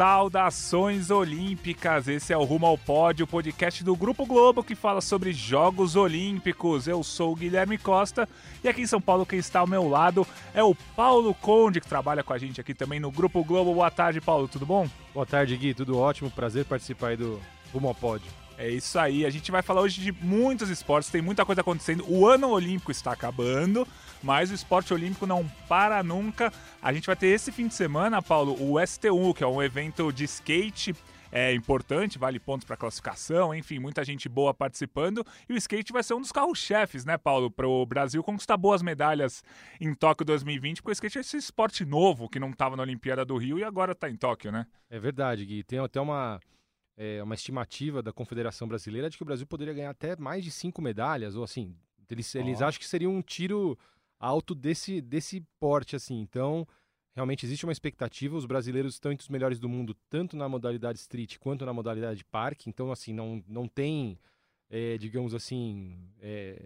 Saudações Olímpicas! Esse é o Rumo ao Pódio, podcast do Grupo Globo que fala sobre Jogos Olímpicos. Eu sou o Guilherme Costa e aqui em São Paulo quem está ao meu lado é o Paulo Conde, que trabalha com a gente aqui também no Grupo Globo. Boa tarde, Paulo, tudo bom? Boa tarde, Gui, tudo ótimo. Prazer participar aí do Rumo ao Pódio. É isso aí, a gente vai falar hoje de muitos esportes, tem muita coisa acontecendo. O ano olímpico está acabando, mas o esporte olímpico não para nunca. A gente vai ter esse fim de semana, Paulo, o STU, que é um evento de skate é importante, vale pontos para classificação, enfim, muita gente boa participando. E o skate vai ser um dos carros-chefes, né, Paulo, para o Brasil conquistar boas medalhas em Tóquio 2020, porque o skate é esse esporte novo que não estava na Olimpíada do Rio e agora está em Tóquio, né? É verdade, Gui. Tem até uma é, uma estimativa da Confederação Brasileira de que o Brasil poderia ganhar até mais de cinco medalhas, ou assim, eles, oh. eles acham que seria um tiro alto desse, desse porte, assim. Então, realmente existe uma expectativa. Os brasileiros estão entre os melhores do mundo, tanto na modalidade street quanto na modalidade parque. Então, assim, não, não tem, é, digamos assim, é,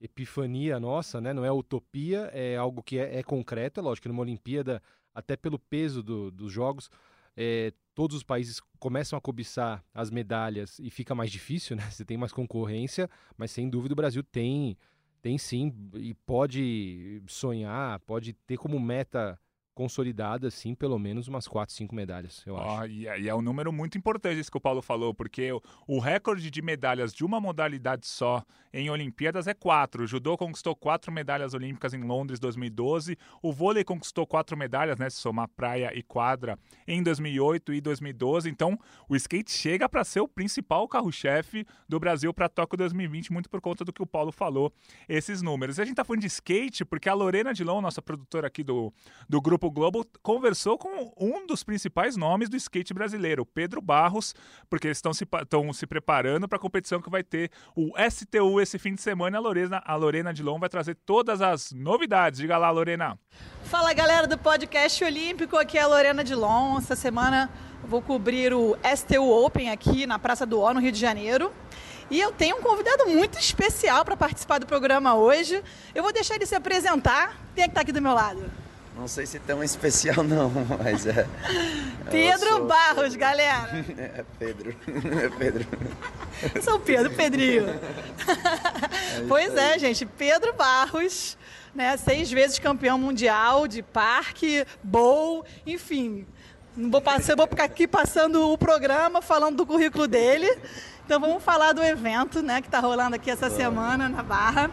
epifania nossa, né? Não é utopia, é algo que é, é concreto. É lógico que numa Olimpíada, até pelo peso do, dos jogos, é, todos os países começam a cobiçar as medalhas e fica mais difícil, né? Você tem mais concorrência, mas sem dúvida o Brasil tem, tem sim e pode sonhar, pode ter como meta consolidada, sim, pelo menos umas 4, 5 medalhas, eu acho. E, é, e, é, um número muito importante isso que o Paulo falou, porque o, o, recorde de medalhas de uma modalidade só em Olimpíadas é 4. O judô conquistou 4 medalhas olímpicas em Londres 2012, o vôlei conquistou 4 medalhas, né, se somar praia e quadra, em 2008 e 2012. Então, o skate chega para ser o principal carro-chefe do Brasil para Tóquio 2020, muito por conta do que o Paulo falou, esses números. E a gente tá falando de skate porque a Lorena Dilon, nossa produtora aqui do, do grupo Grupo Globo conversou com um dos principais nomes do skate brasileiro, Pedro Barros, porque eles estão se, se preparando para a competição que vai ter o STU esse fim de semana. A Lorena, a Lorena Dilon vai trazer todas as novidades. Diga lá, Lorena. Fala galera do podcast Olímpico, aqui é a Lorena Dilon. Essa semana vou cobrir o STU Open aqui na Praça do O, no Rio de Janeiro. E eu tenho um convidado muito especial para participar do programa hoje. Eu vou deixar ele se apresentar. Quem é que está aqui do meu lado? Não sei se tão especial não, mas é. Pedro sou... Barros, galera. É Pedro. É Pedro. Eu sou o Pedro, Pedrinho. É pois é, gente, Pedro Barros, né? Seis vezes campeão mundial de parque, bowl, enfim. Não vou, passar, vou ficar aqui passando o programa falando do currículo dele. Então vamos falar do evento, né, que está rolando aqui essa semana na Barra.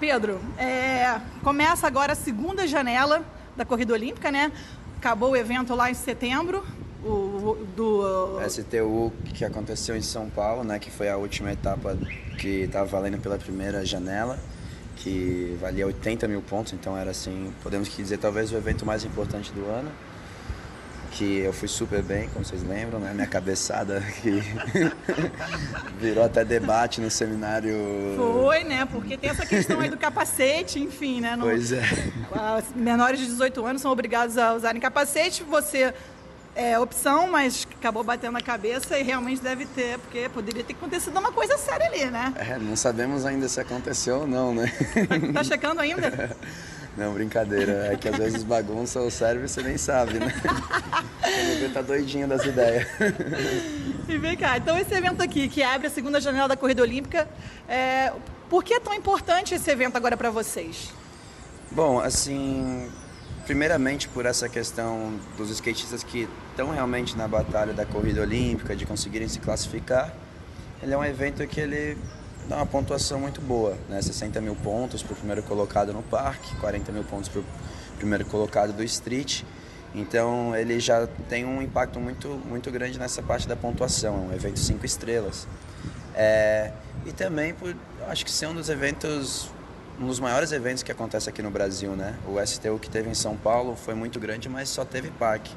Pedro, é, começa agora a segunda janela da Corrida Olímpica, né? Acabou o evento lá em setembro, o, do... STU que aconteceu em São Paulo, né? Que foi a última etapa que estava valendo pela primeira janela, que valia 80 mil pontos, então era assim, podemos dizer, talvez o evento mais importante do ano que eu fui super bem, como vocês lembram, né? Minha cabeçada que virou até debate no seminário. Foi, né? Porque tem essa questão aí do capacete, enfim, né? No... Pois é. Menores de 18 anos são obrigados a usarem capacete. Você é opção, mas acabou batendo na cabeça e realmente deve ter, porque poderia ter acontecido uma coisa séria ali, né? É, não sabemos ainda se aconteceu ou não, né? Tá, tá checando ainda? Não, brincadeira. É que às vezes bagunça o cérebro e você nem sabe, né? Quando tá doidinho das ideias. E vem cá, então esse evento aqui, que abre a segunda janela da Corrida Olímpica, é... por que é tão importante esse evento agora para vocês? Bom, assim, primeiramente por essa questão dos skatistas que estão realmente na batalha da corrida olímpica, de conseguirem se classificar. Ele é um evento que ele dá uma pontuação muito boa, né? 60 mil pontos para o primeiro colocado no parque, 40 mil pontos para o primeiro colocado do street. Então ele já tem um impacto muito, muito grande nessa parte da pontuação, é um evento cinco estrelas. É, e também por, acho que ser um dos eventos, um dos maiores eventos que acontece aqui no Brasil, né? O STU que teve em São Paulo foi muito grande, mas só teve parque.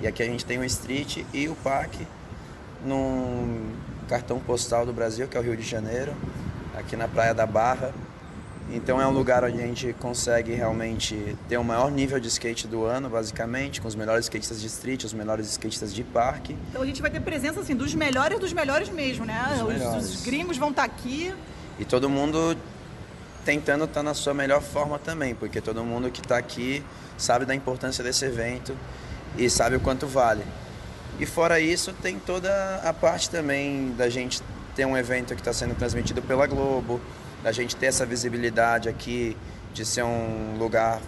E aqui a gente tem o street e o parque num cartão postal do Brasil, que é o Rio de Janeiro, aqui na Praia da Barra. Então é um lugar onde a gente consegue realmente ter o maior nível de skate do ano, basicamente, com os melhores skatistas de street, os melhores skatistas de parque. Então a gente vai ter presença assim dos melhores dos melhores mesmo, né? Os, melhores. os gringos vão estar aqui. E todo mundo tentando estar na sua melhor forma também, porque todo mundo que está aqui sabe da importância desse evento e sabe o quanto vale. E fora isso, tem toda a parte também da gente ter um evento que está sendo transmitido pela Globo, da gente ter essa visibilidade aqui, de ser um lugar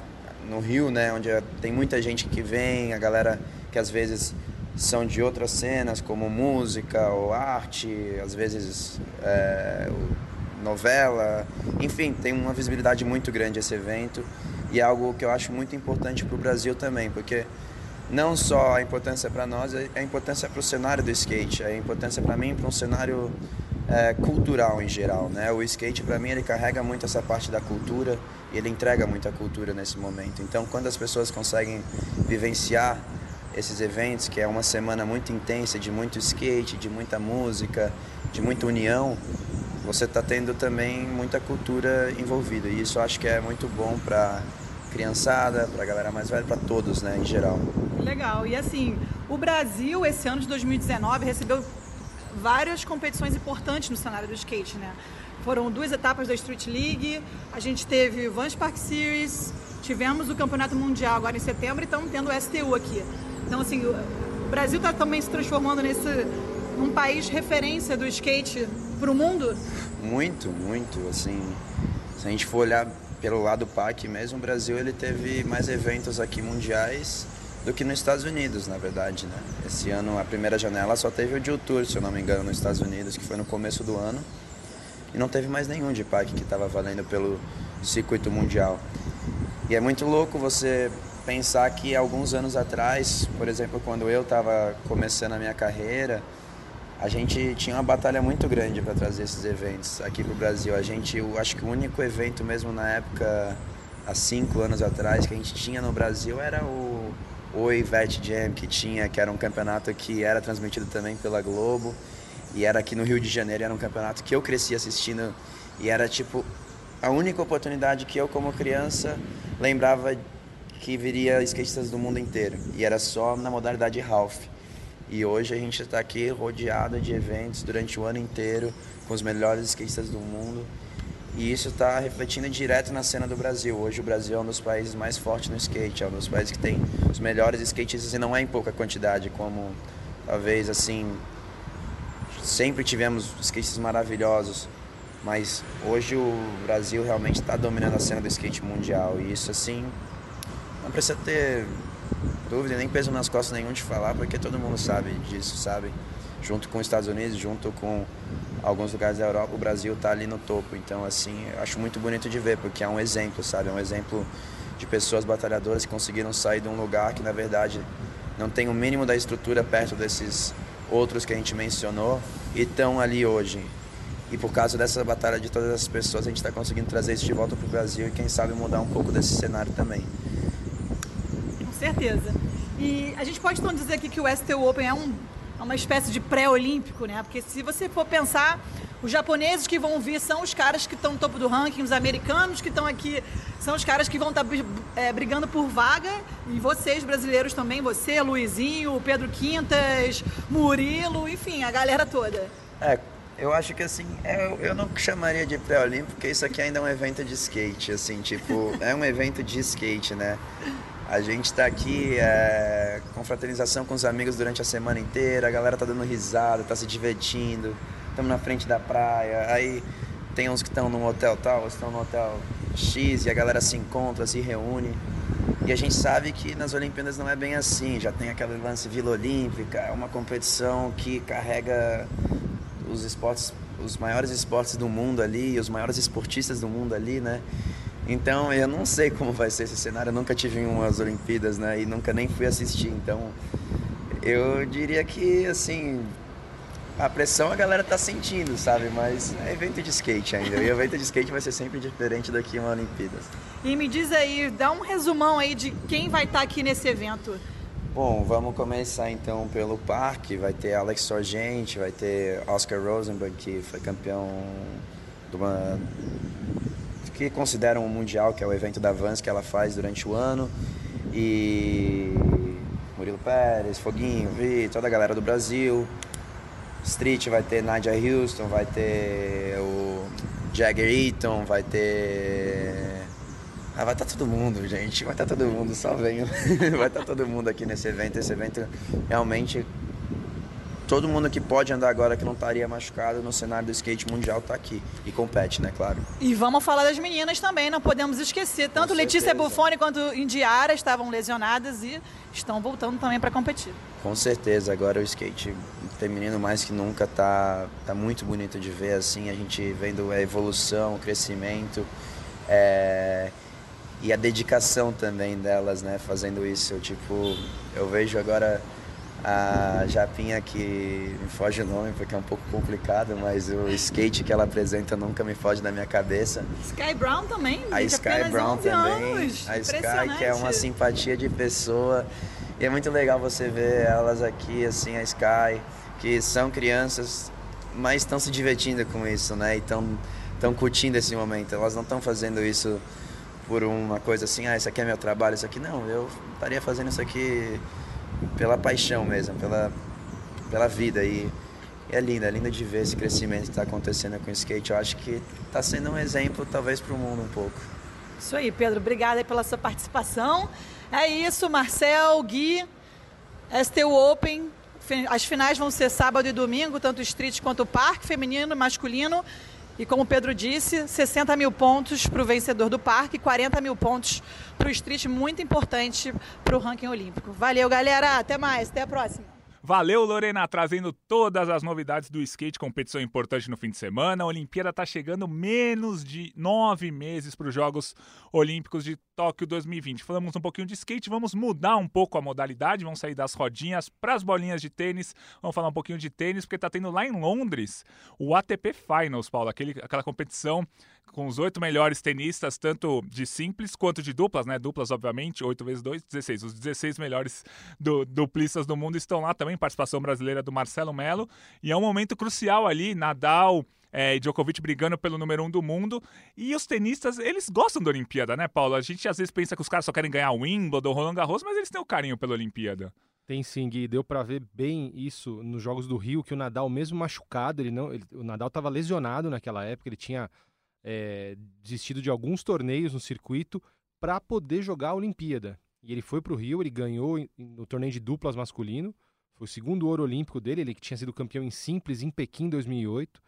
no Rio, né, onde tem muita gente que vem, a galera que às vezes são de outras cenas, como música ou arte, às vezes é, novela, enfim, tem uma visibilidade muito grande esse evento e é algo que eu acho muito importante para o Brasil também, porque não só a importância para nós, é a importância para o cenário do skate, é a importância para mim para um cenário é, cultural em geral, né? O skate para mim ele carrega muito essa parte da cultura e ele entrega muita cultura nesse momento. Então, quando as pessoas conseguem vivenciar esses eventos, que é uma semana muito intensa de muito skate, de muita música, de muita união, você está tendo também muita cultura envolvida. E isso acho que é muito bom para criançada, para a galera mais velha, para todos, né, em geral. Legal. E assim, o Brasil, esse ano de 2019, recebeu várias competições importantes no cenário do skate, né? Foram duas etapas da Street League, a gente teve o Vans Park Series, tivemos o Campeonato Mundial agora em setembro e estamos tendo o STU aqui. Então, assim, o Brasil está também se transformando nesse num país referência do skate para o mundo. Muito, muito, assim, se a gente for olhar pelo lado PAC mesmo, o Brasil ele teve mais eventos aqui mundiais do que nos Estados Unidos, na verdade, né? Esse ano a primeira janela só teve o Jill Tour, se eu não me engano, nos Estados Unidos, que foi no começo do ano. E não teve mais nenhum de PAC que estava valendo pelo circuito mundial. E é muito louco você pensar que alguns anos atrás, por exemplo, quando eu estava começando a minha carreira, a gente tinha uma batalha muito grande para trazer esses eventos aqui para o Brasil. A gente, eu acho que o único evento mesmo na época, há cinco anos atrás, que a gente tinha no Brasil era o Oi Vet Jam, que tinha, que era um campeonato que era transmitido também pela Globo e era aqui no Rio de Janeiro, era um campeonato que eu cresci assistindo e era tipo a única oportunidade que eu como criança lembrava que viria skatistas do mundo inteiro e era só na modalidade half. E hoje a gente está aqui rodeado de eventos durante o ano inteiro com os melhores skatistas do mundo. E isso está refletindo direto na cena do Brasil. Hoje o Brasil é um dos países mais fortes no skate, é um dos países que tem os melhores skatistas e não é em pouca quantidade, como talvez assim sempre tivemos skatistas maravilhosos, mas hoje o Brasil realmente está dominando a cena do skate mundial e isso assim não precisa ter dúvida nem peso nas costas nenhum de falar, porque todo mundo sabe disso, sabe? Junto com os Estados Unidos, junto com alguns lugares da Europa, o Brasil está ali no topo. Então, assim, acho muito bonito de ver, porque é um exemplo, sabe? É um exemplo de pessoas batalhadoras que conseguiram sair de um lugar que, na verdade, não tem o mínimo da estrutura perto desses outros que a gente mencionou e estão ali hoje. E por causa dessa batalha de todas as pessoas, a gente está conseguindo trazer isso de volta para o Brasil e, quem sabe, mudar um pouco desse cenário também. Com certeza. E a gente pode então dizer aqui que o STU Open é, um, é uma espécie de pré-olímpico, né? Porque se você for pensar, os japoneses que vão vir são os caras que estão no topo do ranking, os americanos que estão aqui são os caras que vão estar é, brigando por vaga, e vocês brasileiros também, você, Luizinho, Pedro Quintas, Murilo, enfim, a galera toda. É, eu acho que assim, eu, eu não chamaria de pré-olímpico, porque isso aqui ainda é um evento de skate, assim, tipo, é um evento de skate, né? A gente está aqui é, com fraternização com os amigos durante a semana inteira, a galera tá dando risada, tá se divertindo, estamos na frente da praia, aí tem uns que estão num hotel tal, estão no hotel X e a galera se encontra, se reúne. E a gente sabe que nas Olimpíadas não é bem assim, já tem aquele lance Vila Olímpica, é uma competição que carrega os esportes, os maiores esportes do mundo ali, os maiores esportistas do mundo ali, né? Então eu não sei como vai ser esse cenário, eu nunca tive umas Olimpíadas, né? E nunca nem fui assistir, então eu diria que assim a pressão a galera tá sentindo, sabe? Mas é evento de skate ainda. E evento de skate vai ser sempre diferente daqui uma Olimpíadas. E me diz aí, dá um resumão aí de quem vai estar aqui nesse evento. Bom, vamos começar então pelo parque. Vai ter Alex Sorgente, vai ter Oscar Rosenberg, que foi campeão de uma que consideram o Mundial, que é o evento da Vans que ela faz durante o ano. E Murilo Pérez, Foguinho, Vi, toda a galera do Brasil. Street vai ter Nadia Houston, vai ter o Jagger Eaton, vai ter. Ah, vai estar tá todo mundo, gente. Vai estar tá todo mundo, só venham. vai estar tá todo mundo aqui nesse evento. Esse evento realmente todo mundo que pode andar agora que não estaria machucado no cenário do skate mundial está aqui e compete, né, claro. E vamos falar das meninas também, não podemos esquecer. Tanto Letícia Buffoni quanto Indiara estavam lesionadas e estão voltando também para competir. Com certeza, agora o skate feminino mais que nunca tá, tá muito bonito de ver, assim, a gente vendo a evolução, o crescimento é... e a dedicação também delas, né, fazendo isso. Eu, tipo, eu vejo agora a Japinha que me foge o nome porque é um pouco complicado, mas o skate que ela apresenta nunca me foge da minha cabeça. Sky Brown também, a Sky Brown também, anos. a Sky que é uma simpatia de pessoa e é muito legal você ver elas aqui assim, a Sky, que são crianças, mas estão se divertindo com isso, né? E estão curtindo esse momento. Elas não estão fazendo isso por uma coisa assim, ah, isso aqui é meu trabalho, isso aqui não, eu estaria fazendo isso aqui pela paixão mesmo, pela, pela vida. E, é lindo, é lindo de ver esse crescimento que está acontecendo com o skate. Eu acho que está sendo um exemplo, talvez, para o mundo um pouco. Isso aí, Pedro. Obrigada pela sua participação. É isso, Marcel, Gui, STU Open. As finais vão ser sábado e domingo, tanto o street quanto o parque, feminino e masculino. E como o Pedro disse, 60 mil pontos para o vencedor do parque, 40 mil pontos para o street, muito importante para o ranking olímpico. Valeu, galera. Até mais. Até a próxima. Valeu, Lorena, trazendo todas as novidades do skate, competição importante no fim de semana. A Olimpíada está chegando menos de nove meses para os Jogos Olímpicos de Tóquio 2020. Falamos um pouquinho de skate, vamos mudar um pouco a modalidade, vamos sair das rodinhas para as bolinhas de tênis. Vamos falar um pouquinho de tênis, porque está tendo lá em Londres o ATP Finals, Paulo, aquele, aquela competição com os oito melhores tenistas, tanto de simples quanto de duplas, né? Duplas, obviamente, 8 vezes 2, 16. Os 16 melhores do, duplistas do mundo estão lá também, participação brasileira do Marcelo Melo. E é um momento crucial ali, Nadal, é, Djokovic brigando pelo número um do mundo. E os tenistas, eles gostam da Olimpíada, né, Paulo? A gente às vezes pensa que os caras só querem ganhar o Wimbledon, Roland Garros, mas eles têm o carinho pela Olimpíada. Tem sim, Gui. Deu para ver bem isso nos Jogos do Rio, que o Nadal, mesmo machucado, ele não, ele, o Nadal estava lesionado naquela época, ele tinha é, desistido de alguns torneios no circuito para poder jogar a Olimpíada. E ele foi para o Rio, ele ganhou no torneio de duplas masculino, foi o segundo ouro olímpico dele, ele que tinha sido campeão em simples em Pequim em 2008.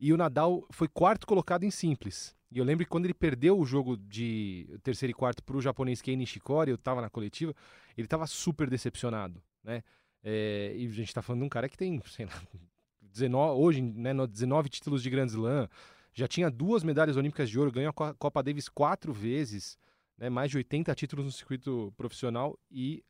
E o Nadal foi quarto colocado em simples. E eu lembro que quando ele perdeu o jogo de terceiro e quarto para o japonês Kei Nishikori, eu estava na coletiva, ele estava super decepcionado, né? É, e a gente está falando de um cara que tem, sei lá, 19, hoje, né, 19 títulos de Grand Slam, já tinha duas medalhas olímpicas de ouro, ganhou a Copa Davis quatro vezes, né, mais de 80 títulos no circuito profissional e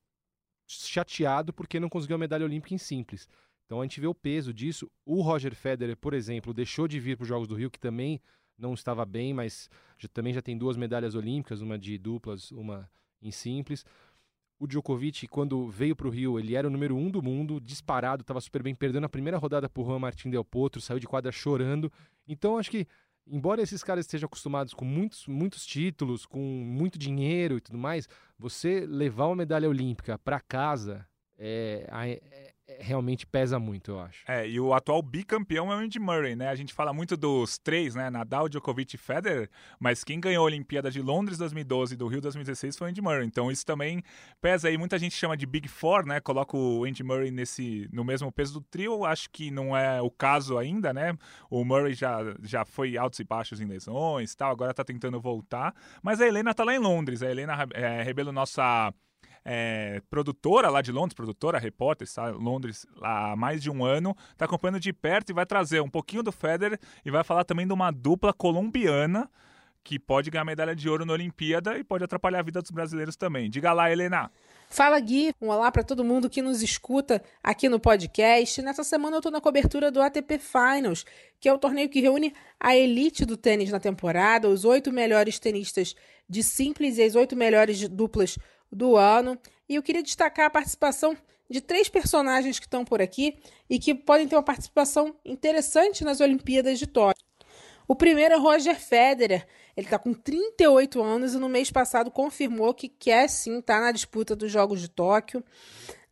chateado porque não conseguiu a medalha olímpica em simples. Então a gente vê o peso disso. O Roger Federer, por exemplo, deixou de vir para os Jogos do Rio, que também não estava bem, mas já, também já tem duas medalhas olímpicas, uma de duplas, uma em simples. O Djokovic, quando veio para o Rio, ele era o número um do mundo, disparado, estava super bem, perdendo a primeira rodada para o Juan Martín Del Potro, saiu de quadra chorando. Então acho que, embora esses caras estejam acostumados com muitos, muitos títulos, com muito dinheiro e tudo mais, você levar uma medalha olímpica para casa é, é, realmente pesa muito, eu acho. É, e o atual bicampeão é o Andy Murray, né? A gente fala muito dos três, né? Nadal, Djokovic e Federer, mas quem ganhou a Olimpíada de Londres 2012 e do Rio 2016 foi o Andy Murray. Então isso também pesa aí. Muita gente chama de Big Four, né? Coloca o Andy Murray nesse, no mesmo peso do trio. Acho que não é o caso ainda, né? O Murray já, já foi altos e baixos em lesões tal, agora tá tentando voltar. Mas a Helena tá lá em Londres. A Helena é, Rebelo, nossa é, produtora lá de Londres, produtora, repórter, está em Londres há mais de um ano, está acompanhando de perto e vai trazer um pouquinho do Federer e vai falar também de uma dupla colombiana que pode ganhar medalha de ouro na Olimpíada e pode atrapalhar a vida dos brasileiros também. Diga lá, Helena. Fala Gui, um olá para todo mundo que nos escuta aqui no podcast. Nessa semana eu estou na cobertura do ATP Finals, que é o torneio que reúne a elite do tênis na temporada, os oito melhores tenistas de simples e as oito melhores duplas do ano. E eu queria destacar a participação de três personagens que estão por aqui e que podem ter uma participação interessante nas Olimpíadas de Tóquio. O primeiro é Roger Federer, Ele está com 38 anos e no mês passado confirmou que quer sim estar tá na disputa dos Jogos de Tóquio.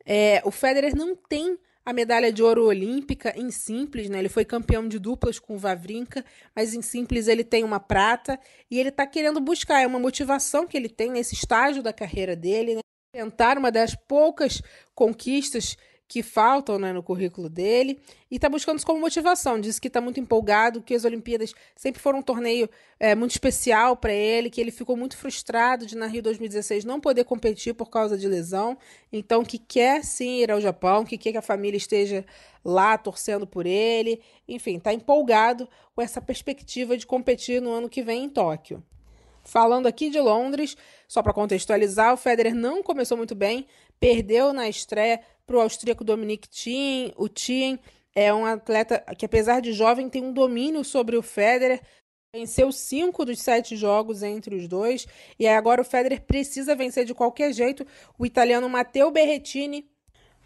É, o Federer não tem a medalha de ouro olímpica em simples, né? Ele foi campeão de duplas com o Vavrinka, mas em simples ele tem uma prata e ele está querendo buscar, é uma motivação que ele tem nesse estágio da carreira dele, né? Tentar uma das poucas conquistas que faltam né, no currículo dele e está buscando isso como motivação. Diz que está muito empolgado, que as Olimpíadas sempre foram um torneio é, muito especial para ele, que ele ficou muito frustrado de na Rio 2016 não poder competir por causa de lesão, então que quer sim ir ao Japão, que quer que a família esteja lá torcendo por ele, enfim, está empolgado com essa perspectiva de competir no ano que vem em Tóquio. Falando aqui de Londres, só para contextualizar, o Federer não começou muito bem, perdeu na estreia para o austríaco Dominic Thiem. O Thiem é um atleta que, apesar de jovem, tem um domínio sobre o Federer. Venceu cinco dos sete jogos entre os dois. E agora o Federer precisa vencer de qualquer jeito o italiano Matteo Berrettini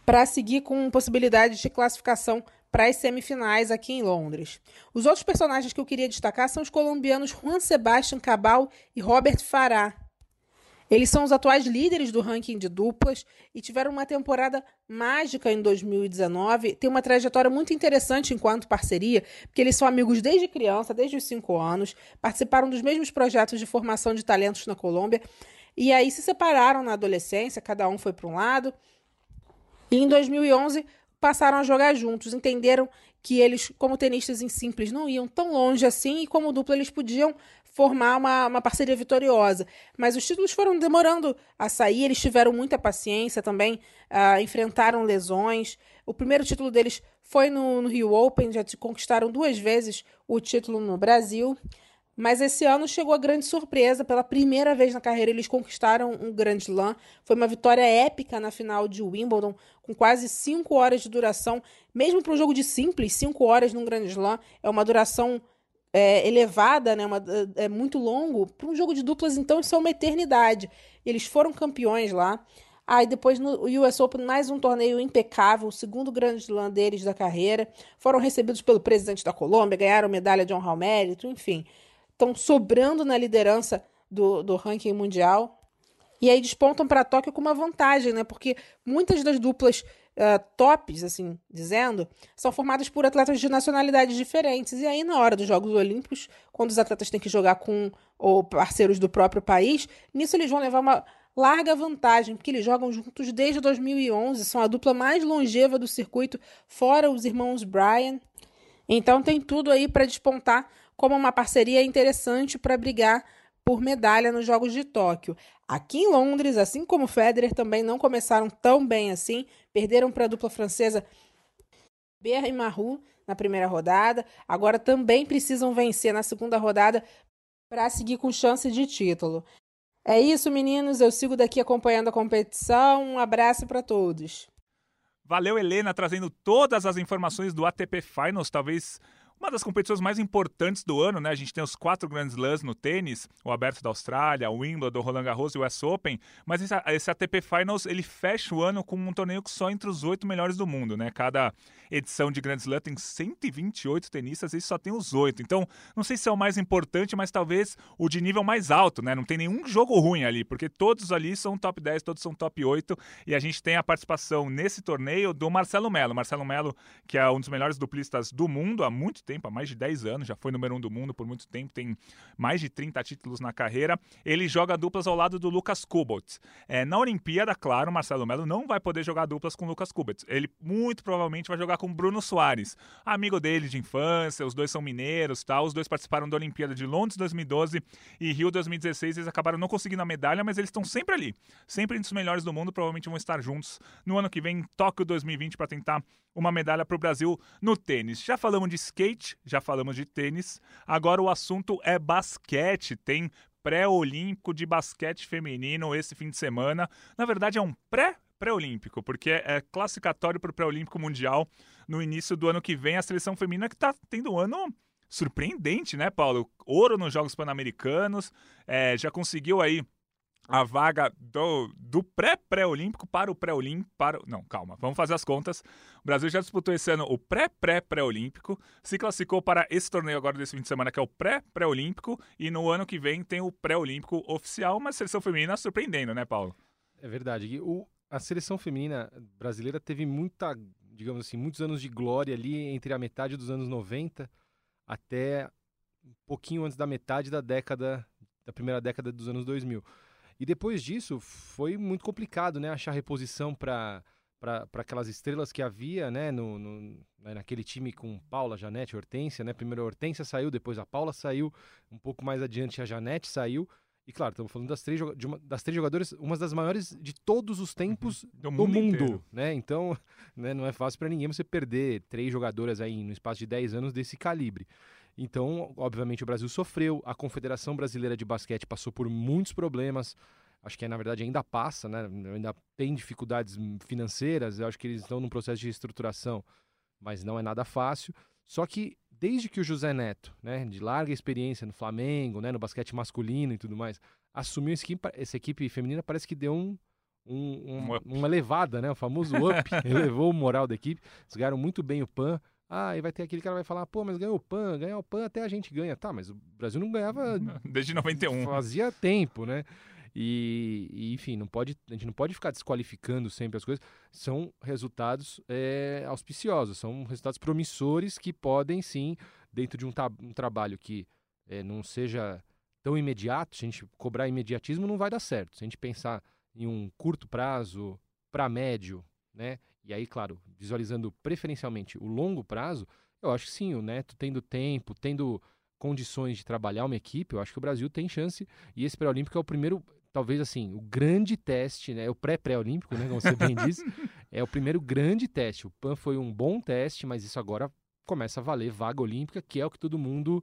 para seguir com possibilidade de classificação para as semifinais aqui em Londres. Os outros personagens que eu queria destacar são os colombianos Juan Sebastián Cabal e Robert Farah. Eles são os atuais líderes do ranking de duplas e tiveram uma temporada mágica em 2019. Tem uma trajetória muito interessante enquanto parceria, porque eles são amigos desde criança, desde os cinco anos, participaram dos mesmos projetos de formação de talentos na Colômbia e aí se separaram na adolescência, cada um foi para um lado. E em 2011 passaram a jogar juntos, entenderam que eles, como tenistas em simples, não iam tão longe assim e como dupla eles podiam formar uma, uma parceria vitoriosa. Mas os títulos foram demorando a sair, eles tiveram muita paciência também, uh, enfrentaram lesões. O primeiro título deles foi no, no Rio Open, já conquistaram duas vezes o título no Brasil. Mas esse ano chegou a grande surpresa. Pela primeira vez na carreira, eles conquistaram um Grand Slam. Foi uma vitória épica na final de Wimbledon, com quase cinco horas de duração. Mesmo para um jogo de simples, cinco horas num Grand Slam é uma duração é, elevada, né, uma, é, é muito longo. Para um jogo de duplas, então, isso é uma eternidade. Eles foram campeões lá. Aí ah, depois no US Open, mais um torneio impecável, o segundo grande slam deles da carreira. Foram recebidos pelo presidente da Colômbia, ganharam medalha de honra ao mérito, enfim. Estão sobrando na liderança do, do ranking mundial. E aí despontam para Tóquio com uma vantagem, né? Porque muitas das duplas uh, tops, assim dizendo, são formadas por atletas de nacionalidades diferentes. E aí, na hora dos Jogos Olímpicos, quando os atletas têm que jogar com ou parceiros do próprio país, nisso eles vão levar uma larga vantagem, porque eles jogam juntos desde 2011, são a dupla mais longeva do circuito, fora os irmãos Bryan. Então tem tudo aí para despontar como uma parceria interessante para brigar por medalha nos Jogos de Tóquio. Aqui em Londres, assim como Federer, também não começaram tão bem assim, perderam para a dupla francesa Berra e Maru na primeira rodada, agora também precisam vencer na segunda rodada para seguir com chance de título. É isso, meninos. Eu sigo daqui acompanhando a competição. Um abraço para todos. Valeu, Helena, trazendo todas as informações do ATP Finals. Talvez uma das competições mais importantes do ano, né? A gente tem os quatro grandes slams no tênis, o Aberto da Austrália, o Wimbledon, o Roland Garros e o US Open, mas esse, esse, ATP Finals, ele fecha o ano com um torneio só entre os oito melhores do mundo, né? Cada edição de Grand Slam tem 128 tenistas e só tem os oito. Então, não sei se é o mais importante, mas talvez o de nível mais alto, né? Não tem nenhum jogo ruim ali, porque todos ali são top 10, todos são top 8 e a gente tem a participação nesse torneio do Marcelo Melo. Marcelo Melo, que é um dos melhores duplistas do mundo há muito tempo há mais de 10 anos, já foi número um do mundo por muito tempo, tem mais de 30 títulos na carreira. Ele joga duplas ao lado do Lucas Kubot. É, na Olimpíada, claro, Marcelo Melo não vai poder jogar duplas com o Lucas Kubot. Ele muito provavelmente vai jogar com Bruno Soares, amigo dele de infância, os dois são mineiros, tal. Os dois participaram da Olimpíada de Londres 2012 e Rio 2016. Eles acabaram não conseguindo a medalha, mas eles estão sempre ali, sempre entre os melhores do mundo. Provavelmente vão estar juntos no ano que vem, em Tóquio 2020, para tentar uma medalha para o Brasil no tênis. Já falamos de skate, já falamos de tênis, agora o assunto é basquete. Tem pré-olímpico de basquete feminino esse fim de semana. Na verdade, é um pré pré-olímpico, porque é classificatório para o pré-olímpico mundial no início do ano que vem. A seleção feminina que está tendo um ano surpreendente, né, Paulo? Ouro nos Jogos Pan-Americanos, é, já conseguiu aí a vaga do, do pré-pré-olímpico para o pré-olímpico. Para... Não, calma, vamos fazer as contas. O Brasil já disputou esse ano o pré-pré-pré-olímpico, se classificou para esse torneio agora desse fim de semana, que é o pré-pré-olímpico, e no ano que vem tem o pré-olímpico oficial, mas a seleção feminina surpreendendo, né, Paulo? É verdade. O, a seleção feminina brasileira teve muita, digamos assim, muitos anos de glória ali entre a metade dos anos 90 até um pouquinho antes da metade da década, da primeira década dos anos 2000. E depois disso foi muito complicado, né? Achar reposição para para aquelas estrelas que havia, né, no, no, né, naquele time com Paula, Janete, Hortência, né? Primeiro a Hortência saiu, depois a Paula saiu, um pouco mais adiante a Janete saiu. E claro, estamos falando das três, de uma, das três jogadoras, uma das maiores de todos os tempos uhum. do, do, mundo, mundo né? Então, né, não é fácil para ninguém você perder três jogadoras aí no espaço de 10 anos desse calibre. Então, obviamente, o Brasil sofreu, a Confederação Brasileira de Basquete passou por muitos problemas. Acho que na verdade ainda passa, né? Ainda tem dificuldades financeiras. Eu acho que eles estão num processo de reestruturação, mas não é nada fácil. Só que desde que o José Neto, né, de larga experiência no Flamengo, né, no basquete masculino e tudo mais, assumiu essa equipe, essa equipe feminina, parece que deu um, um, um, uma levada, né? O famoso up, elevou o moral da equipe. Eles ganharam muito bem o PAN. Ah, e vai ter aquele cara que vai falar, pô, mas ganhou o PAN, ganhar o PAN até a gente ganha. Tá, mas o Brasil não ganhava. Desde 91. Fazia tempo, né? E, e, enfim, não pode, a gente não pode ficar desqualificando sempre as coisas. São resultados é, auspiciosos, são resultados promissores que podem sim, dentro de um, um trabalho que é, não seja tão imediato, se a gente cobrar imediatismo, não vai dar certo. Se a gente pensar em um curto prazo, para médio, né? E aí, claro, visualizando preferencialmente o longo prazo, eu acho que sim, o Neto tendo tempo, tendo condições de trabalhar uma equipe, eu acho que o Brasil tem chance. E esse pré-olímpico é o primeiro, talvez assim, o grande teste, né? O pré-pré-olímpico, né? Como você bem disse, é o primeiro grande teste. O PAN foi um bom teste, mas isso agora começa a valer vaga olímpica, que é o que todo mundo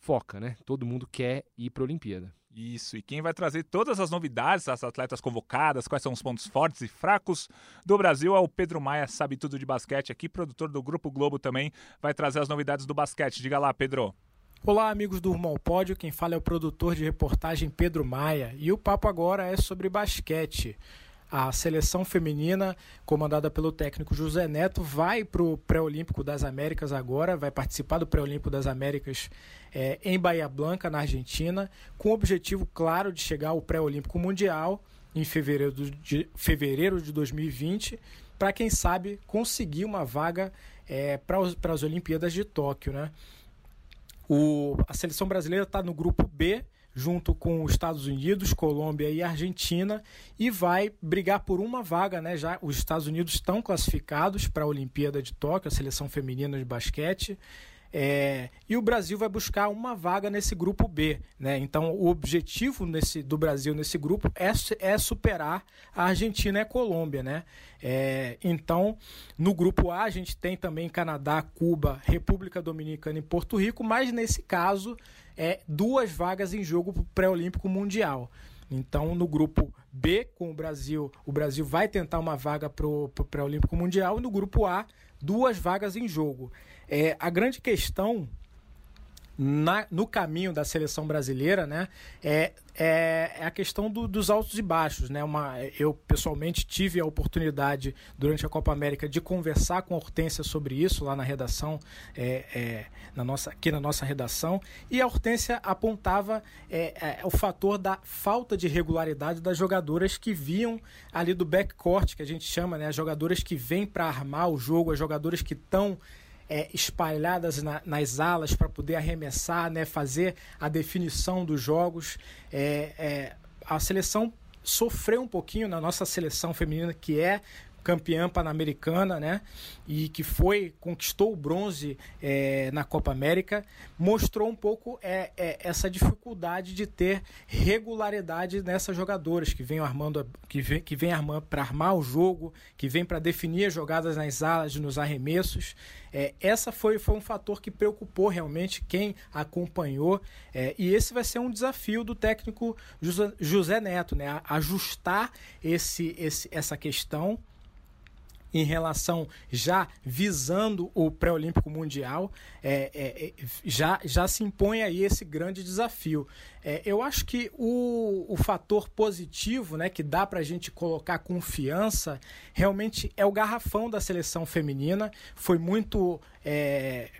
foca, né? Todo mundo quer ir para a Olimpíada. Isso, e quem vai trazer todas as novidades, as atletas convocadas, quais são os pontos fortes e fracos do Brasil é o Pedro Maia, sabe tudo de basquete aqui, produtor do Grupo Globo também, vai trazer as novidades do basquete. Diga lá, Pedro. Olá, amigos do Rumo ao Pódio, quem fala é o produtor de reportagem Pedro Maia, e o papo agora é sobre basquete. A seleção feminina, comandada pelo técnico José Neto, vai para o Pré-Olímpico das Américas agora, vai participar do Pré-Olímpico das Américas é, em Bahia Blanca, na Argentina, com o objetivo claro de chegar ao Pré-Olímpico Mundial em fevereiro de, fevereiro de 2020, para quem sabe conseguir uma vaga é, para as Olimpíadas de Tóquio. Né? O, a seleção brasileira está no grupo B, junto com os Estados Unidos, Colômbia e Argentina, e vai brigar por uma vaga, né? Já os Estados Unidos estão classificados para a Olimpíada de Tóquio, a seleção feminina de basquete. É, e o Brasil vai buscar uma vaga nesse grupo B. Né? Então, o objetivo nesse, do Brasil nesse grupo é, é superar a Argentina e a Colômbia. Né? É, então, no grupo A, a gente tem também Canadá, Cuba, República Dominicana e Porto Rico, mas nesse caso, é duas vagas em jogo para o pré-olímpico mundial. Então, no grupo B, com o Brasil, o Brasil vai tentar uma vaga para o pré-olímpico mundial, e no grupo A, duas vagas em jogo. É, a grande questão na, no caminho da seleção brasileira, né, é, é, é a questão do, dos altos e baixos, né? Uma, eu pessoalmente tive a oportunidade durante a Copa América de conversar com a Hortência sobre isso lá na redação, é, é, na nossa, aqui na nossa redação, e a Hortência apontava é, é, o fator da falta de regularidade das jogadoras que vinham ali do backcourt, que a gente chama, né? As jogadoras que vêm para armar o jogo, as jogadoras que estão é, espalhadas na, nas alas para poder arremessar, né, fazer a definição dos jogos. É, é, a seleção sofreu um pouquinho na nossa seleção feminina, que é campeã pan-americana, né? E que foi conquistou o bronze é, na Copa América, mostrou um pouco é, é, essa dificuldade de ter regularidade nessas jogadoras que vêm armando, que vem, que vem armando para armar o jogo, que vem para definir as jogadas nas alas, nos arremessos. É, essa foi, foi um fator que preocupou realmente quem acompanhou, é, e esse vai ser um desafio do técnico José, José Neto, né? ajustar esse, esse, essa questão em relação já visando o pré-olímpico mundial, é, é, é, já, já se impõe aí esse grande desafio. É, eu acho que o, o fator positivo né, que dá para a gente colocar confiança realmente é o garrafão da seleção feminina. Foi muito. É,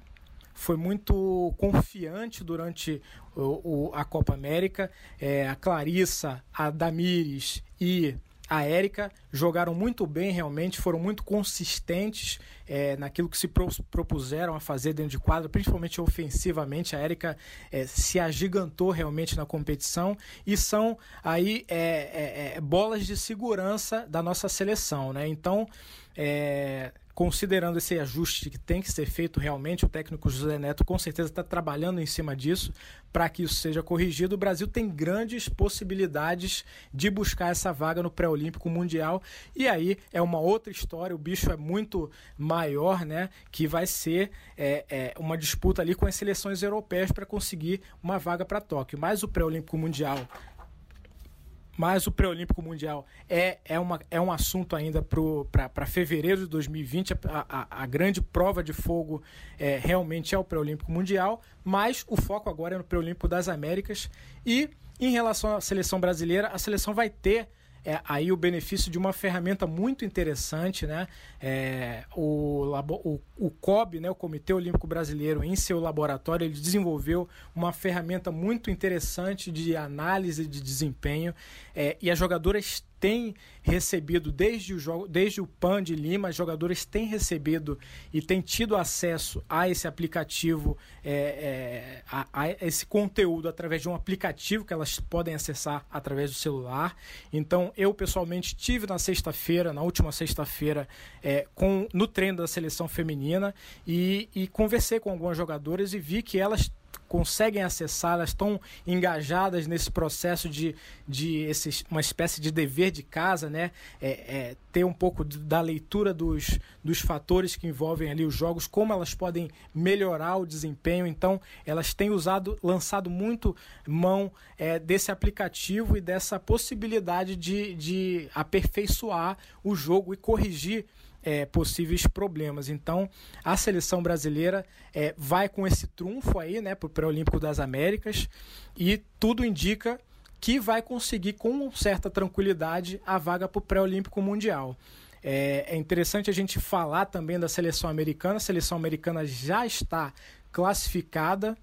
foi muito confiante durante o, o, a Copa América. É, a Clarissa, a Damires e a Érica jogaram muito bem realmente, foram muito consistentes é, naquilo que se propuseram a fazer dentro de quadro, principalmente ofensivamente. A Érica é, se agigantou realmente na competição e são aí é, é, é bolas de segurança da nossa seleção. Né? Então, é, considerando esse ajuste que tem que ser feito realmente, o técnico José Neto com certeza está trabalhando em cima disso para que isso seja corrigido. O Brasil tem grandes possibilidades de buscar essa vaga no pré-olímpico mundial e aí é uma outra história. O bicho é muito maior, né? Que vai ser é, é, uma disputa ali com as seleções europeias para conseguir uma vaga para Tóquio. Mas o pré-olímpico mundial mas o pré-olímpico mundial é, é, uma, é um assunto ainda para fevereiro de 2020. A, a, a, grande prova de fogo é, realmente é o pré-olímpico mundial, mas o foco agora é no pré-olímpico das Américas. E em relação à seleção brasileira, a seleção vai ter é, aí o benefício de uma ferramenta muito interessante, né? É, o, o, o COB, né, o Comitê Olímpico Brasileiro, em seu laboratório, ele desenvolveu uma ferramenta muito interessante de análise de desempenho é, e as jogadoras têm recebido desde o jogo, desde o PAN de Lima, as jogadoras têm recebido e têm tido acesso a esse aplicativo, é, é, a, a, esse conteúdo através de um aplicativo que elas podem acessar através do celular. Então, eu pessoalmente tive na sexta-feira, na última sexta-feira, é, com no treino da seleção feminina e, e conversei com algumas jogadoras e vi que elas conseguem acessar, elas estão engajadas nesse processo de, de esse, uma espécie de dever de casa, né? É, é, ter um pouco da leitura dos, dos fatores que envolvem ali os jogos, como elas podem melhorar o desempenho. Então, elas têm usado, lançado muito mão é, desse aplicativo e dessa possibilidade de, de aperfeiçoar o jogo e corrigir é, possíveis problemas. Então, a seleção brasileira é, vai com esse trunfo aí, né, para o Pré-Olímpico das Américas e tudo indica que vai conseguir com certa tranquilidade a vaga para o Pré-Olímpico Mundial. É, é interessante a gente falar também da seleção americana. A seleção americana já está classificada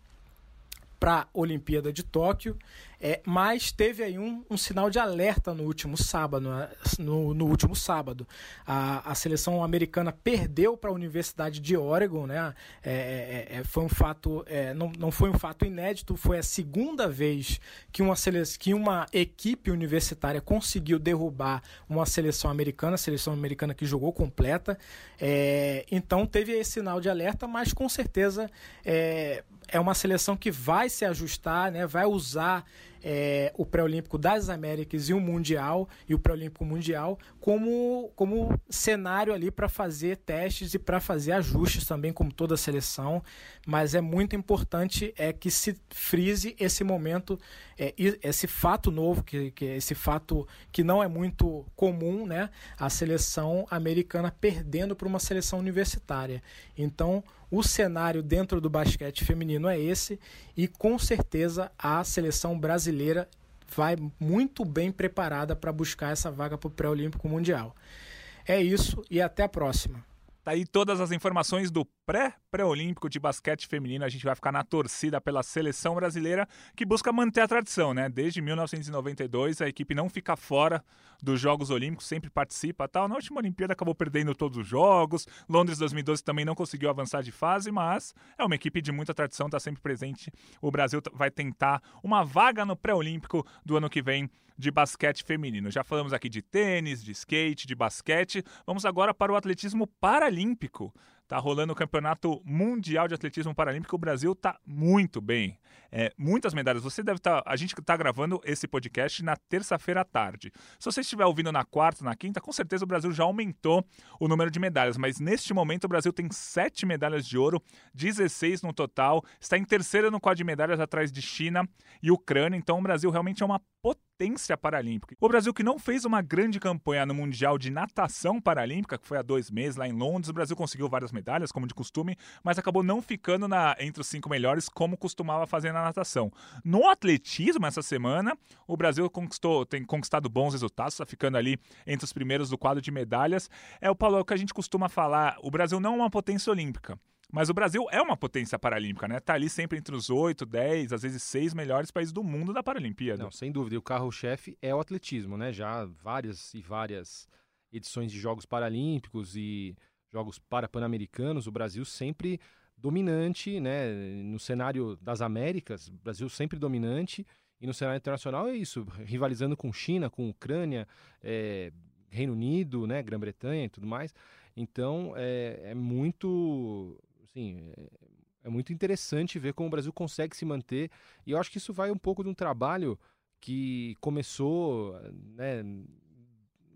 para a Olimpíada de Tóquio. É, mas teve aí um, um, sinal de alerta no último sábado. Né? No, no último sábado, a, a seleção americana perdeu para a Universidade de Oregon, né? É, é, é, foi um fato, é, não, não foi um fato inédito. Foi a segunda vez que uma, sele... que uma equipe universitária conseguiu derrubar uma seleção americana, a seleção americana que jogou completa. É, então teve esse sinal de alerta, mas com certeza é, é uma seleção que vai se ajustar, né? Vai usar é, o pré-olímpico das Américas e o mundial e o pré-olímpico mundial como, como cenário ali para fazer testes e para fazer ajustes também como toda a seleção. Mas é muito importante é que se frise esse momento é, esse fato novo que, que esse fato que não é muito comum né? A seleção americana perdendo para uma seleção universitária. Então o cenário dentro do basquete feminino é esse e com certeza a seleção brasileira vai muito bem preparada para buscar essa vaga para o pré-olímpico mundial. É isso e até a próxima. Tá aí todas as informações do pré-pré-olímpico de basquete feminino. A gente vai ficar na torcida pela seleção brasileira que busca manter a tradição, né? Desde 1992 a equipe não fica fora dos Jogos Olímpicos, sempre participa, tal. Na última Olimpíada acabou perdendo todos os jogos. Londres 2012 também não conseguiu avançar de fase, mas é uma equipe de muita tradição, está sempre presente. O Brasil vai tentar uma vaga no pré-olímpico do ano que vem de basquete feminino. Já falamos aqui de tênis, de skate, de basquete. Vamos agora para o atletismo paralímpico. Tá rolando o Campeonato Mundial de Atletismo Paralímpico. O Brasil tá muito bem. É, muitas medalhas. Você deve estar. Tá, a gente está gravando esse podcast na terça-feira à tarde. Se você estiver ouvindo na quarta, na quinta, com certeza o Brasil já aumentou o número de medalhas. Mas neste momento o Brasil tem sete medalhas de ouro, 16 no total. Está em terceira no quadro de medalhas atrás de China e Ucrânia. Então o Brasil realmente é uma potência paralímpica. O Brasil que não fez uma grande campanha no Mundial de Natação Paralímpica, que foi há dois meses lá em Londres, o Brasil conseguiu várias medalhas, como de costume, mas acabou não ficando na, entre os cinco melhores, como costumava fazer na natação. No atletismo, essa semana, o Brasil conquistou, tem conquistado bons resultados, está ficando ali entre os primeiros do quadro de medalhas. É o Paulo, é o que a gente costuma falar, o Brasil não é uma potência olímpica. Mas o Brasil é uma potência paralímpica, né? Tá ali sempre entre os 8, 10, às vezes 6 melhores países do mundo da Paralimpíada. Não, sem dúvida. E o carro-chefe é o atletismo, né? Já várias e várias edições de Jogos Paralímpicos e Jogos Parapan-Americanos, o Brasil sempre dominante, né? No cenário das Américas, o Brasil sempre dominante. E no cenário internacional é isso, rivalizando com China, com Ucrânia, é, Reino Unido, né? Grã-Bretanha e tudo mais. Então é, é muito assim, é, é muito interessante ver como o Brasil consegue se manter. E eu acho que isso vai um pouco de um trabalho que começou, né,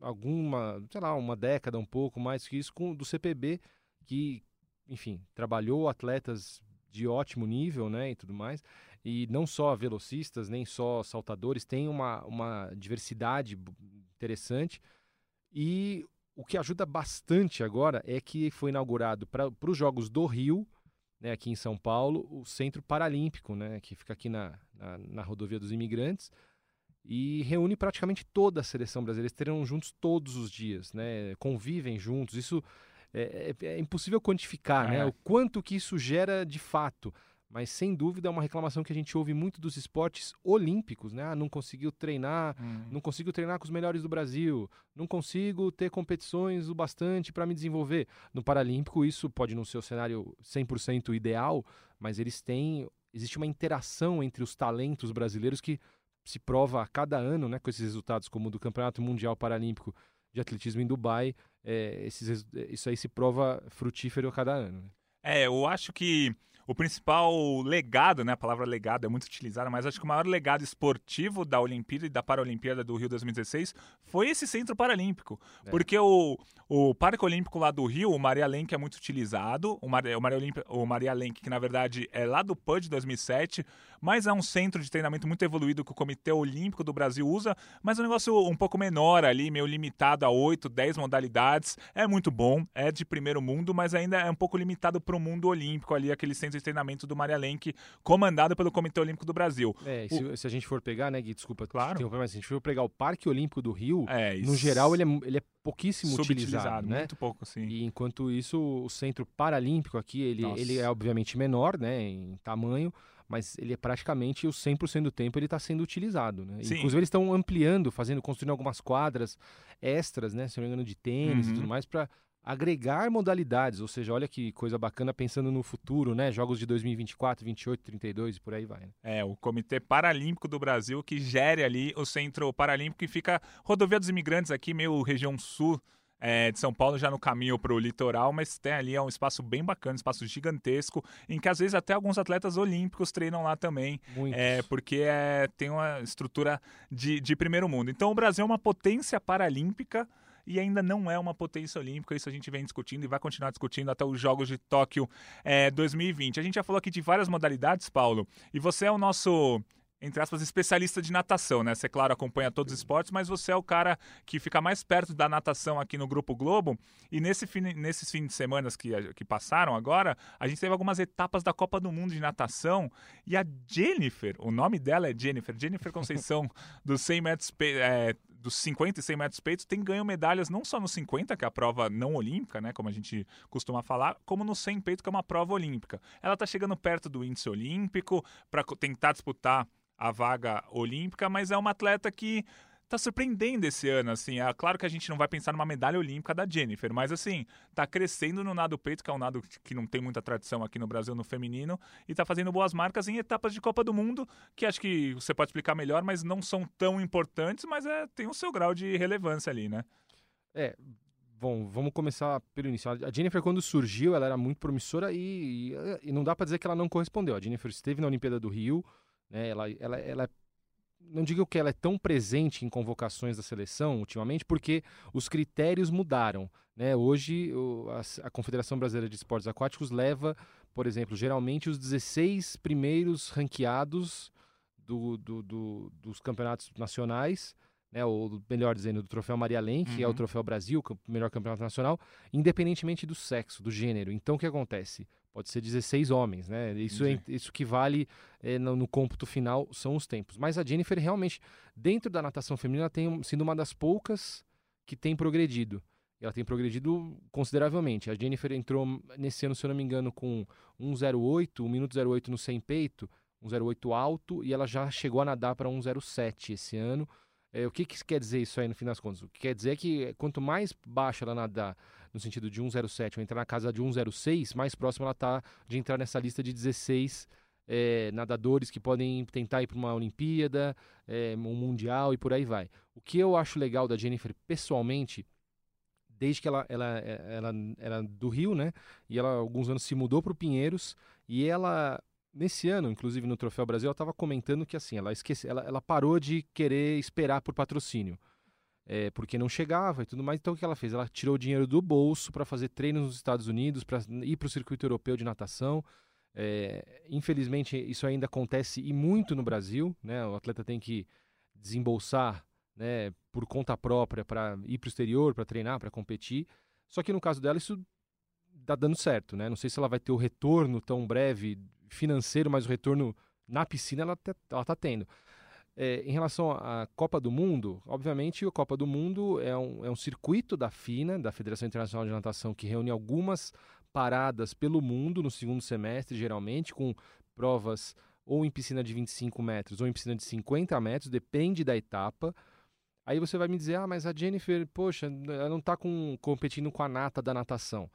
alguma, sei lá, uma década, um pouco mais que isso, com, do CPB, que, enfim, trabalhou atletas de ótimo nível, né, e tudo mais. E não só velocistas, nem só saltadores, tem uma, uma diversidade interessante. E o que ajuda bastante agora é que foi inaugurado para os Jogos do Rio, né, aqui em São Paulo, o Centro Paralímpico, né, que fica aqui na, na, na rodovia dos imigrantes e reúne praticamente toda a seleção brasileira. Eles terão juntos todos os dias, né, convivem juntos. Isso é, é, é impossível quantificar, né, é. o quanto que isso gera de fato mas sem dúvida é uma reclamação que a gente ouve muito dos esportes olímpicos, né? Ah, não conseguiu treinar, hum. não consigo treinar com os melhores do Brasil, não consigo ter competições o bastante para me desenvolver. No Paralímpico, isso pode não ser o cenário 100% ideal, mas eles têm. Existe uma interação entre os talentos brasileiros que se prova a cada ano, né? Com esses resultados, como o do Campeonato Mundial Paralímpico de Atletismo em Dubai, é, esses, isso aí se prova frutífero a cada ano. Né? É, eu acho que o principal legado, né? A palavra legado é muito utilizada, mas acho que o maior legado esportivo da Olimpíada e da Paralimpíada do Rio 2016 foi esse centro paralímpico. É. Porque o, o Parque Olímpico lá do Rio, o Maria Lenk é muito utilizado. O Maria, o Maria, Olimp, o Maria Lenk, que na verdade é lá do PUD de 2007, mas é um centro de treinamento muito evoluído que o Comitê Olímpico do Brasil usa, mas é um negócio um pouco menor ali, meio limitado a 8, 10 modalidades. É muito bom, é de primeiro mundo, mas ainda é um pouco limitado para o mundo olímpico ali, aquele centro de treinamento do Maria Lenk, comandado pelo Comitê Olímpico do Brasil. É, o... se, se, a gente for pegar, né, Gui, desculpa, claro. mas se a gente for pegar o Parque Olímpico do Rio, é, no geral ele é, ele é pouquíssimo utilizado, né? Muito pouco, sim. E enquanto isso, o Centro Paralímpico aqui, ele, ele é obviamente menor, né, em tamanho, mas ele é praticamente o 100% do tempo ele está sendo utilizado, né? Inclusive eles estão ampliando, fazendo, construindo algumas quadras extras, né, se não me engano, de tênis uhum. e tudo mais para agregar modalidades, ou seja, olha que coisa bacana pensando no futuro, né? Jogos de 2024, 28, 32 e por aí vai. Né? É, o Comitê Paralímpico do Brasil que gere ali o Centro Paralímpico que fica rodovia dos imigrantes aqui, meio região sul é, de São Paulo, já no caminho para o litoral, mas tem ali é um espaço bem bacana, um espaço gigantesco, em que às vezes até alguns atletas olímpicos treinam lá também, é, porque é, tem uma estrutura de, de primeiro mundo. Então o Brasil é uma potência paralímpica e ainda não é uma potência olímpica. Isso a gente vem discutindo e vai continuar discutindo até os Jogos de Tóquio é, 2020. A gente já falou aqui de várias modalidades, Paulo, e você é o nosso entre aspas, especialista de natação, né? Você, claro, acompanha todos os esportes, mas você é o cara que fica mais perto da natação aqui no Grupo Globo. E nesse fim, nesses fins de semana que, que passaram agora, a gente teve algumas etapas da Copa do Mundo de natação. E a Jennifer, o nome dela é Jennifer, Jennifer Conceição, dos 100 metros, é, dos 50 e 100 metros peitos tem ganho medalhas não só no 50, que é a prova não olímpica, né, como a gente costuma falar, como no 100 peito, que é uma prova olímpica. Ela está chegando perto do índice olímpico para tentar disputar a vaga olímpica, mas é uma atleta que tá surpreendendo esse ano, assim. É claro que a gente não vai pensar numa medalha olímpica da Jennifer, mas assim, tá crescendo no nado peito, que é um nado que não tem muita tradição aqui no Brasil no feminino, e tá fazendo boas marcas em etapas de Copa do Mundo, que acho que você pode explicar melhor, mas não são tão importantes, mas é, tem o seu grau de relevância ali, né? É, Bom, vamos começar pelo início. A Jennifer, quando surgiu, ela era muito promissora e, e, e não dá para dizer que ela não correspondeu. A Jennifer esteve na Olimpíada do Rio, né? Ela, ela, ela é não digo que ela é tão presente em convocações da seleção ultimamente, porque os critérios mudaram. Né? Hoje, a, Confederação Brasileira de Esportes Aquáticos leva, por exemplo, geralmente os 16 primeiros ranqueados do, do, do, dos campeonatos nacionais, né, ou melhor dizendo, do troféu Maria Lenk, uhum. que é o uhum. troféu Brasil, o melhor campeonato nacional, independentemente do sexo, do gênero. Então o que acontece? Pode ser 16 homens, né? Isso, é, isso que vale é, no, no cômputo final são os tempos. Mas a Jennifer realmente, dentro da natação feminina, tem sido uma das poucas que tem progredido. Ela tem progredido consideravelmente. A Jennifer entrou nesse ano, se eu não me engano, com 1,08, 1 minuto 08 no sem peito, 1,08 alto, e ela já chegou a nadar para 1,07 esse ano. É, o que, que quer dizer isso aí no fim das contas? O que quer dizer é que quanto mais baixa ela nadar, no sentido de 1,07 ou entrar na casa de 1,06, mais próxima ela está de entrar nessa lista de 16 é, nadadores que podem tentar ir para uma Olimpíada, é, um Mundial e por aí vai. O que eu acho legal da Jennifer pessoalmente, desde que ela, ela, ela, era do Rio, né? E ela alguns anos se mudou para o Pinheiros e ela Nesse ano, inclusive no Troféu Brasil, ela estava comentando que assim, ela, esquece, ela, ela parou de querer esperar por patrocínio. É, porque não chegava e tudo mais. Então o que ela fez? Ela tirou o dinheiro do bolso para fazer treinos nos Estados Unidos, para ir para o circuito europeu de natação. É, infelizmente, isso ainda acontece e muito no Brasil. Né? O atleta tem que desembolsar né, por conta própria para ir para o exterior, para treinar, para competir. Só que no caso dela, isso está dando certo. Né? Não sei se ela vai ter o retorno tão breve financeiro, mas o retorno na piscina ela está tendo. É, em relação à Copa do Mundo, obviamente a Copa do Mundo é um, é um circuito da FINA, da Federação Internacional de Natação, que reúne algumas paradas pelo mundo no segundo semestre, geralmente, com provas ou em piscina de 25 metros ou em piscina de 50 metros, depende da etapa. Aí você vai me dizer, ah, mas a Jennifer, poxa, ela não está competindo com a nata da natação.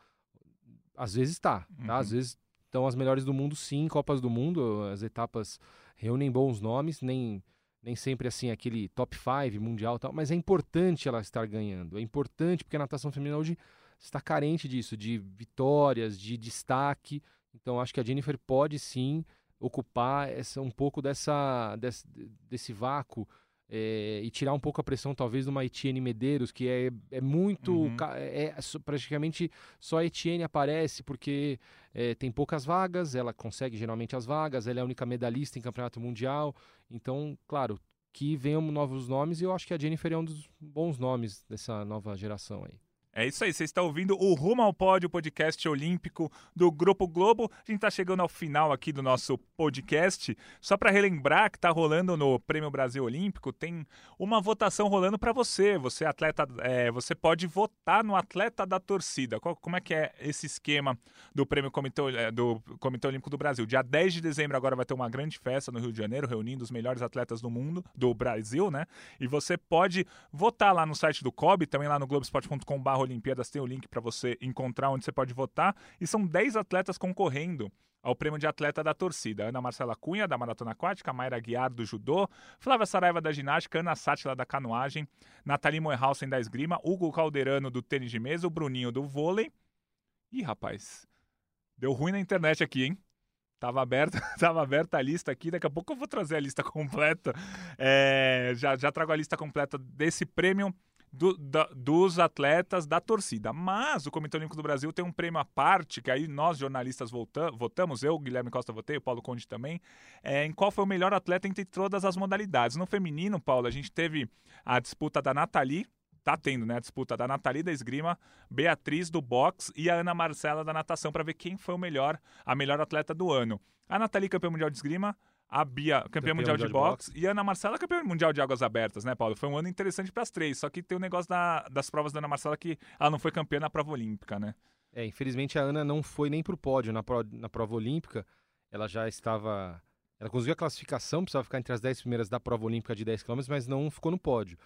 Às vezes está, tá? Uhum. Às vezes então, as melhores do mundo, sim, Copas do Mundo, as etapas reúnem bons nomes, nem, nem sempre assim aquele top 5 mundial tal, mas é importante ela estar ganhando. É importante porque a natação feminina hoje está carente disso, de vitórias, de destaque. Então, acho que a Jennifer pode sim ocupar essa, um pouco dessa, desse, desse vácuo é, e tirar um pouco a pressão, talvez, de uma Etienne Medeiros, que é, é muito. Uhum. É, é, praticamente só a Etienne aparece porque é, tem poucas vagas, ela consegue geralmente as vagas, ela é a única medalhista em campeonato mundial. Então, claro, que venham novos nomes e eu acho que a Jennifer é um dos bons nomes dessa nova geração aí. É isso aí, você está ouvindo o Rumo ao Pódio, podcast olímpico do Grupo Globo. A gente está chegando ao final aqui do nosso podcast. Só para relembrar que está rolando no Prêmio Brasil Olímpico, tem uma votação rolando para você. Você atleta, é, você pode votar no atleta da torcida. Qual, como é que é esse esquema do Prêmio Comitê, é, do Comitê Olímpico do Brasil? Dia 10 de dezembro agora vai ter uma grande festa no Rio de Janeiro, reunindo os melhores atletas do mundo, do Brasil, né? E você pode votar lá no site do COB, também lá no globesport.com.br Olimpíadas tem o link para você encontrar onde você pode votar. E são 10 atletas concorrendo ao prêmio de atleta da torcida. Ana Marcela Cunha, da maratona aquática, Mayra Guiar, do judô, Flávia Saraiva, da ginástica, Ana Sátila, da canoagem, Nathalie Moerhausen, da esgrima, Hugo Calderano, do tênis de mesa, o Bruninho, do vôlei. Ih, rapaz, deu ruim na internet aqui, hein? Tava aberta, tava aberta a lista aqui, daqui a pouco eu vou trazer a lista completa. É, já, já trago a lista completa desse prêmio do, da, dos atletas da torcida. Mas o Comitê Olímpico do Brasil tem um prêmio à parte, que aí nós jornalistas vota, votamos, eu, Guilherme Costa, votei, o Paulo Conde também, é, em qual foi o melhor atleta entre todas as modalidades. No feminino, Paulo, a gente teve a disputa da Nathalie, tá tendo, né, a disputa da Nathalie da esgrima, Beatriz do boxe e a Ana Marcela da natação para ver quem foi o melhor, a melhor atleta do ano. A Nathalie campeã mundial de esgrima, a Bia, campeã, campeã mundial, mundial, de, de boxe, boxe, e a Ana Marcela, campeã mundial de águas abertas, né, Paulo? Foi um ano interessante para as três, só que tem o um negócio da, das provas da Ana Marcela que ela não foi campeã na prova olímpica, né? É, infelizmente a Ana não foi nem pro pódio na, pro, na prova olímpica, ela já estava... Ela conseguiu a classificação, precisava ficar entre as 10 primeiras da prova olímpica de 10 km, mas não ficou no pódio.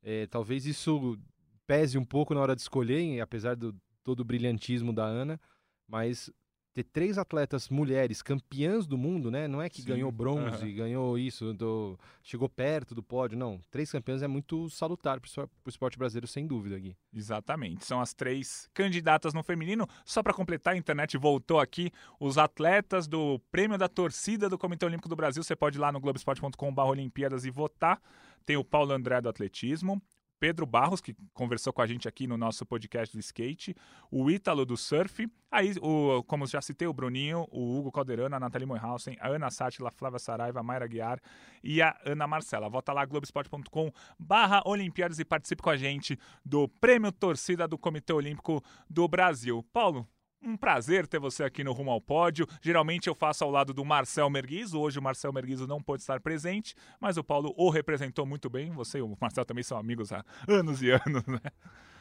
É, talvez isso pese um pouco na hora de escolher, apesar do todo o brilhantismo da Ana, mas ter três atletas mulheres campeãs do mundo, né? Não é que Sim. ganhou bronze, uhum. ganhou isso, do... chegou perto do pódio, não. Três campeãs é muito salutar para o esporte brasileiro, sem dúvida, Gui. Exatamente. São as três candidatas no feminino. Só para completar, a internet voltou aqui. Os atletas do prêmio da torcida do Comitê Olímpico do Brasil. Você pode ir lá no globesport.com.br Olimpíadas e votar. Tem o Paulo André do atletismo, Pedro Barros, que conversou com a gente aqui no nosso podcast do skate, o Ítalo do surf, aí, o, como já citei, o Bruninho, o Hugo Calderano, a Nathalie Moyhausen, a Ana Sátila, a Flávia Saraiva, a Mayra Guiar e a Ana Marcela. Volta lá, globesport.com barra Olimpíadas e participe com a gente do Prêmio Torcida do Comitê Olímpico do Brasil. Paulo, um prazer ter você aqui no Rumo ao Pódio. Geralmente eu faço ao lado do Marcel Merguizo. Hoje o Marcel Merguizo não pôde estar presente, mas o Paulo o representou muito bem. Você e o Marcel também são amigos há anos e anos, né?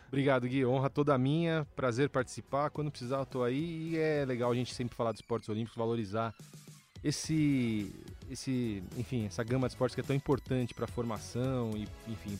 Obrigado, Gui. Honra toda minha. Prazer participar. Quando precisar, eu tô aí. E é legal a gente sempre falar de esportes olímpicos, valorizar esse, esse, enfim, essa gama de esportes que é tão importante para a formação e, enfim,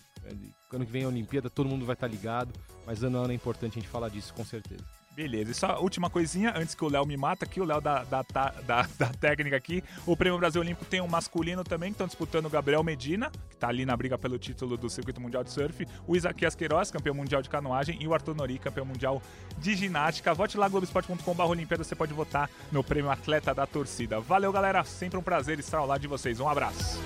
ano que vem a Olimpíada, todo mundo vai estar tá ligado, mas ano a ano é importante a gente falar disso, com certeza. Beleza, e só última coisinha, antes que o Léo me mata aqui, o Léo da, da, da, da, técnica aqui. O Prêmio Brasil Olímpico tem um masculino também, que estão disputando o Gabriel Medina, que está ali na briga pelo título do Circuito Mundial de Surf, o Isaquias Queiroz, campeão mundial de canoagem, e o Arthur Nori, campeão mundial de ginástica. Vote lá, globesport.com.br Olimpíada, você pode votar no Prêmio Atleta da Torcida. Valeu, galera, sempre um prazer estar ao lado de vocês. Um abraço.